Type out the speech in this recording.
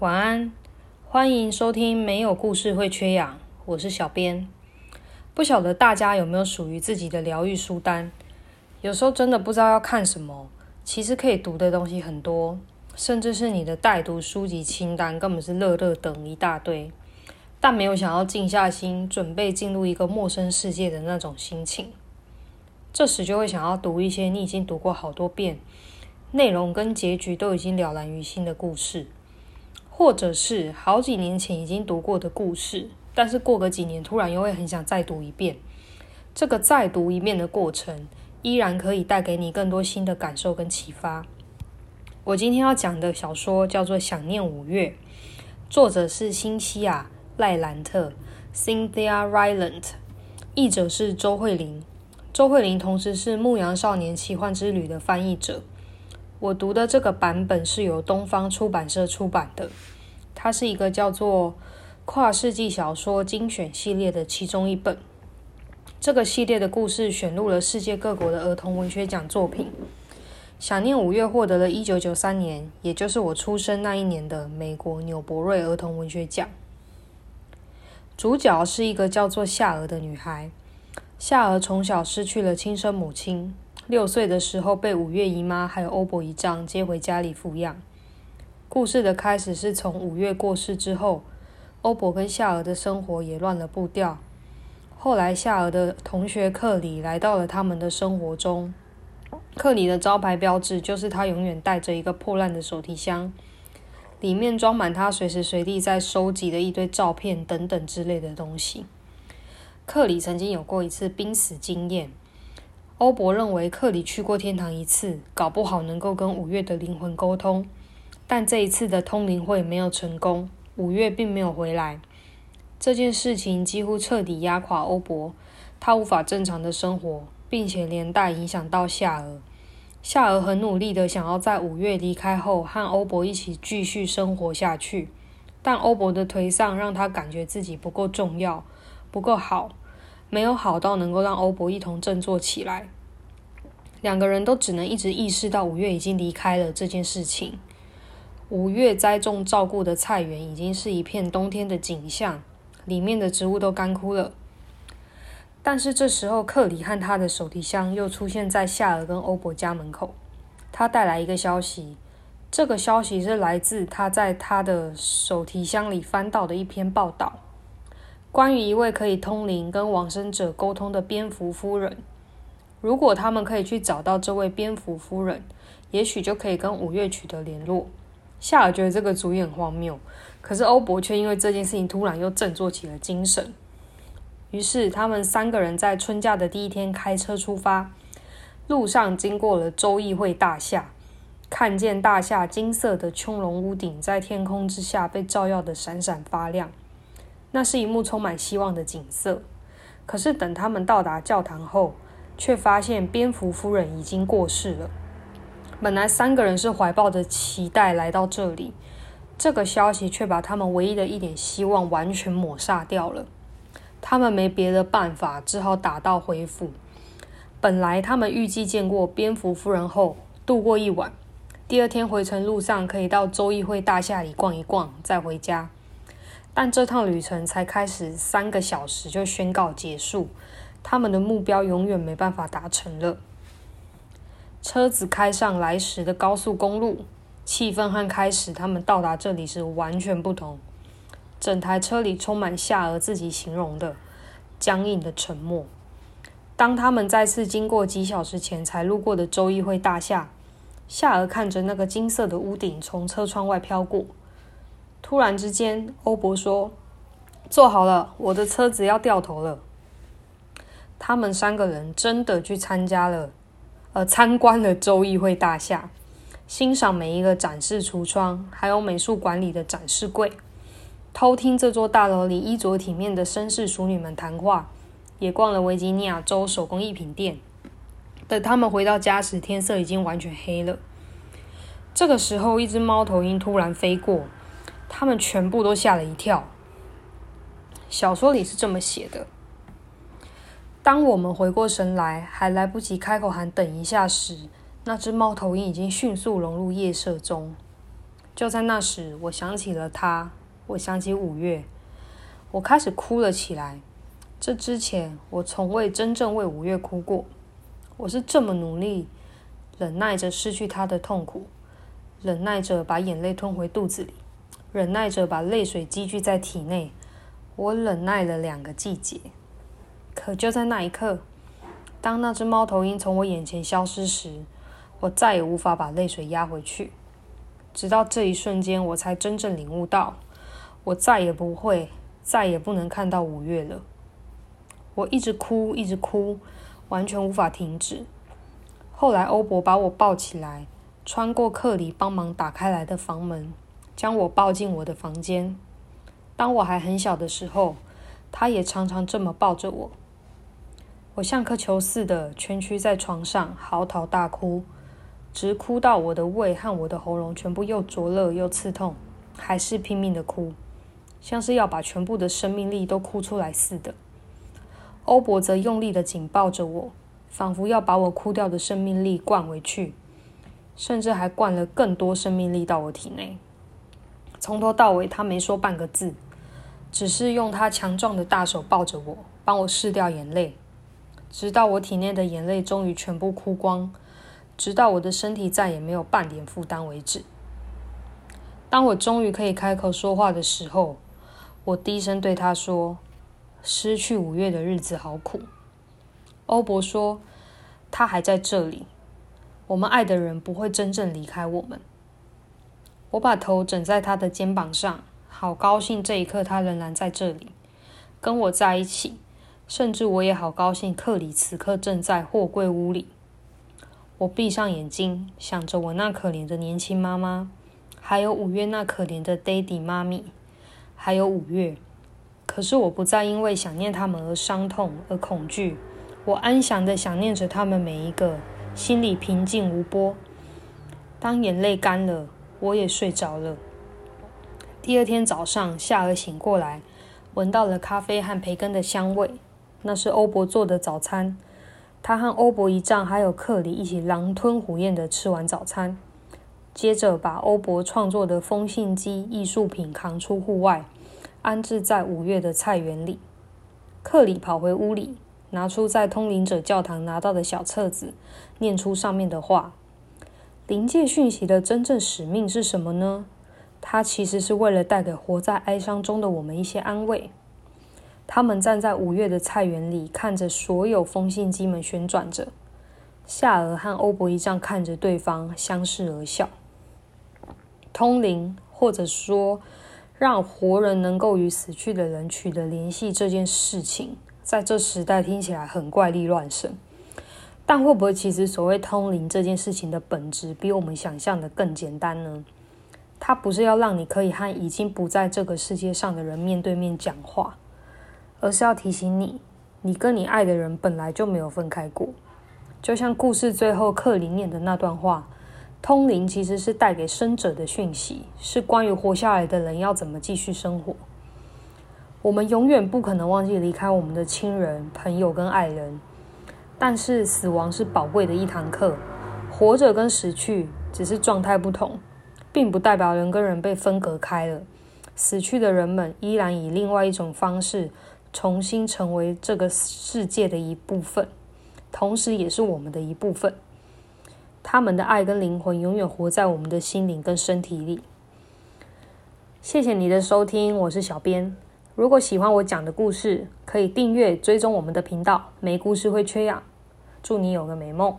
晚安，欢迎收听《没有故事会缺氧》，我是小编。不晓得大家有没有属于自己的疗愈书单？有时候真的不知道要看什么，其实可以读的东西很多，甚至是你的待读书籍清单根本是乐乐等一大堆，但没有想要静下心准备进入一个陌生世界的那种心情。这时就会想要读一些你已经读过好多遍。内容跟结局都已经了然于心的故事，或者是好几年前已经读过的故事，但是过个几年突然又会很想再读一遍。这个再读一遍的过程，依然可以带给你更多新的感受跟启发。我今天要讲的小说叫做《想念五月》，作者是辛西亚·赖兰特 （Cynthia Rylant），译者是周慧玲。周慧玲同时是《牧羊少年奇幻之旅》的翻译者。我读的这个版本是由东方出版社出版的，它是一个叫做《跨世纪小说精选系列》的其中一本。这个系列的故事选入了世界各国的儿童文学奖作品。想念五月获得了一九九三年，也就是我出生那一年的美国纽伯瑞儿童文学奖。主角是一个叫做夏娥的女孩。夏娥从小失去了亲生母亲。六岁的时候，被五月姨妈还有欧伯姨丈接回家里抚养。故事的开始是从五月过世之后，欧伯跟夏儿的生活也乱了步调。后来，夏儿的同学克里来到了他们的生活中。克里的招牌标志就是他永远带着一个破烂的手提箱，里面装满他随时随地在收集的一堆照片等等之类的东西。克里曾经有过一次濒死经验。欧博认为克里去过天堂一次，搞不好能够跟五月的灵魂沟通，但这一次的通灵会没有成功，五月并没有回来。这件事情几乎彻底压垮欧博，他无法正常的生活，并且连带影响到夏娥。夏娥很努力的想要在五月离开后和欧博一起继续生活下去，但欧博的颓丧让他感觉自己不够重要，不够好。没有好到能够让欧博一同振作起来，两个人都只能一直意识到五月已经离开了这件事情。五月栽种照顾的菜园已经是一片冬天的景象，里面的植物都干枯了。但是这时候，克里和他的手提箱又出现在夏尔跟欧博家门口。他带来一个消息，这个消息是来自他在他的手提箱里翻到的一篇报道。关于一位可以通灵跟往生者沟通的蝙蝠夫人，如果他们可以去找到这位蝙蝠夫人，也许就可以跟五月取得联络。夏尔觉得这个主意很荒谬，可是欧博却因为这件事情突然又振作起了精神。于是他们三个人在春假的第一天开车出发，路上经过了州议会大厦，看见大厦金色的穹隆屋顶在天空之下被照耀的闪闪发亮。那是一幕充满希望的景色。可是等他们到达教堂后，却发现蝙蝠夫人已经过世了。本来三个人是怀抱着期待来到这里，这个消息却把他们唯一的一点希望完全抹杀掉了。他们没别的办法，只好打道回府。本来他们预计见过蝙蝠夫人后度过一晚，第二天回程路上可以到州议会大厦里逛一逛，再回家。但这趟旅程才开始三个小时就宣告结束，他们的目标永远没办法达成了。车子开上来时的高速公路，气氛和开始他们到达这里时完全不同。整台车里充满夏儿自己形容的僵硬的沉默。当他们再次经过几小时前才路过的州议会大厦，夏儿看着那个金色的屋顶从车窗外飘过。突然之间，欧博说：“坐好了，我的车子要掉头了。”他们三个人真的去参加了，呃，参观了州议会大厦，欣赏每一个展示橱窗，还有美术馆里的展示柜，偷听这座大楼里衣着体面的绅士淑女们谈话，也逛了维吉尼亚州手工艺品店。等他们回到家时，天色已经完全黑了。这个时候，一只猫头鹰突然飞过。他们全部都吓了一跳。小说里是这么写的：当我们回过神来，还来不及开口喊“等一下”时，那只猫头鹰已经迅速融入夜色中。就在那时，我想起了他，我想起五月，我开始哭了起来。这之前，我从未真正为五月哭过。我是这么努力，忍耐着失去他的痛苦，忍耐着把眼泪吞回肚子里，忍耐着把泪水积聚在体内。我忍耐了两个季节。可就在那一刻，当那只猫头鹰从我眼前消失时，我再也无法把泪水压回去。直到这一瞬间，我才真正领悟到，我再也不会，再也不能看到五月了。我一直哭，一直哭，完全无法停止。后来，欧博把我抱起来，穿过克里帮忙打开来的房门，将我抱进我的房间。当我还很小的时候，他也常常这么抱着我。我像颗球似的蜷曲在床上，嚎啕大哭，直哭到我的胃和我的喉咙全部又灼热又刺痛，还是拼命的哭，像是要把全部的生命力都哭出来似的。欧博则用力的紧抱着我，仿佛要把我哭掉的生命力灌回去，甚至还灌了更多生命力到我体内。从头到尾，他没说半个字，只是用他强壮的大手抱着我，帮我拭掉眼泪，直到我体内的眼泪终于全部哭光，直到我的身体再也没有半点负担为止。当我终于可以开口说话的时候，我低声对他说。失去五月的日子好苦。欧博说：“他还在这里，我们爱的人不会真正离开我们。”我把头枕在他的肩膀上，好高兴这一刻他仍然在这里，跟我在一起。甚至我也好高兴，克里此刻正在货柜屋里。我闭上眼睛，想着我那可怜的年轻妈妈，还有五月那可怜的爹地妈咪，还有五月。可是我不再因为想念他们而伤痛而恐惧，我安详的想念着他们每一个，心里平静无波。当眼泪干了，我也睡着了。第二天早上，夏儿醒过来，闻到了咖啡和培根的香味，那是欧博做的早餐。他和欧博一丈还有克里一起狼吞虎咽的吃完早餐，接着把欧博创作的风信机艺术品扛出户外。安置在五月的菜园里。克里跑回屋里，拿出在通灵者教堂拿到的小册子，念出上面的话：“灵界讯息的真正使命是什么呢？它其实是为了带给活在哀伤中的我们一些安慰。”他们站在五月的菜园里，看着所有风信机们旋转着。夏尔和欧博一丈看着对方，相视而笑。通灵，或者说。让活人能够与死去的人取得联系这件事情，在这时代听起来很怪力乱神，但会不会其实所谓通灵这件事情的本质比我们想象的更简单呢？它不是要让你可以和已经不在这个世界上的人面对面讲话，而是要提醒你，你跟你爱的人本来就没有分开过。就像故事最后克林念的那段话。通灵其实是带给生者的讯息，是关于活下来的人要怎么继续生活。我们永远不可能忘记离开我们的亲人、朋友跟爱人，但是死亡是宝贵的一堂课。活着跟死去只是状态不同，并不代表人跟人被分隔开了。死去的人们依然以另外一种方式重新成为这个世界的一部分，同时也是我们的一部分。他们的爱跟灵魂永远活在我们的心灵跟身体里。谢谢你的收听，我是小编。如果喜欢我讲的故事，可以订阅追踪我们的频道。没故事会缺氧。祝你有个美梦。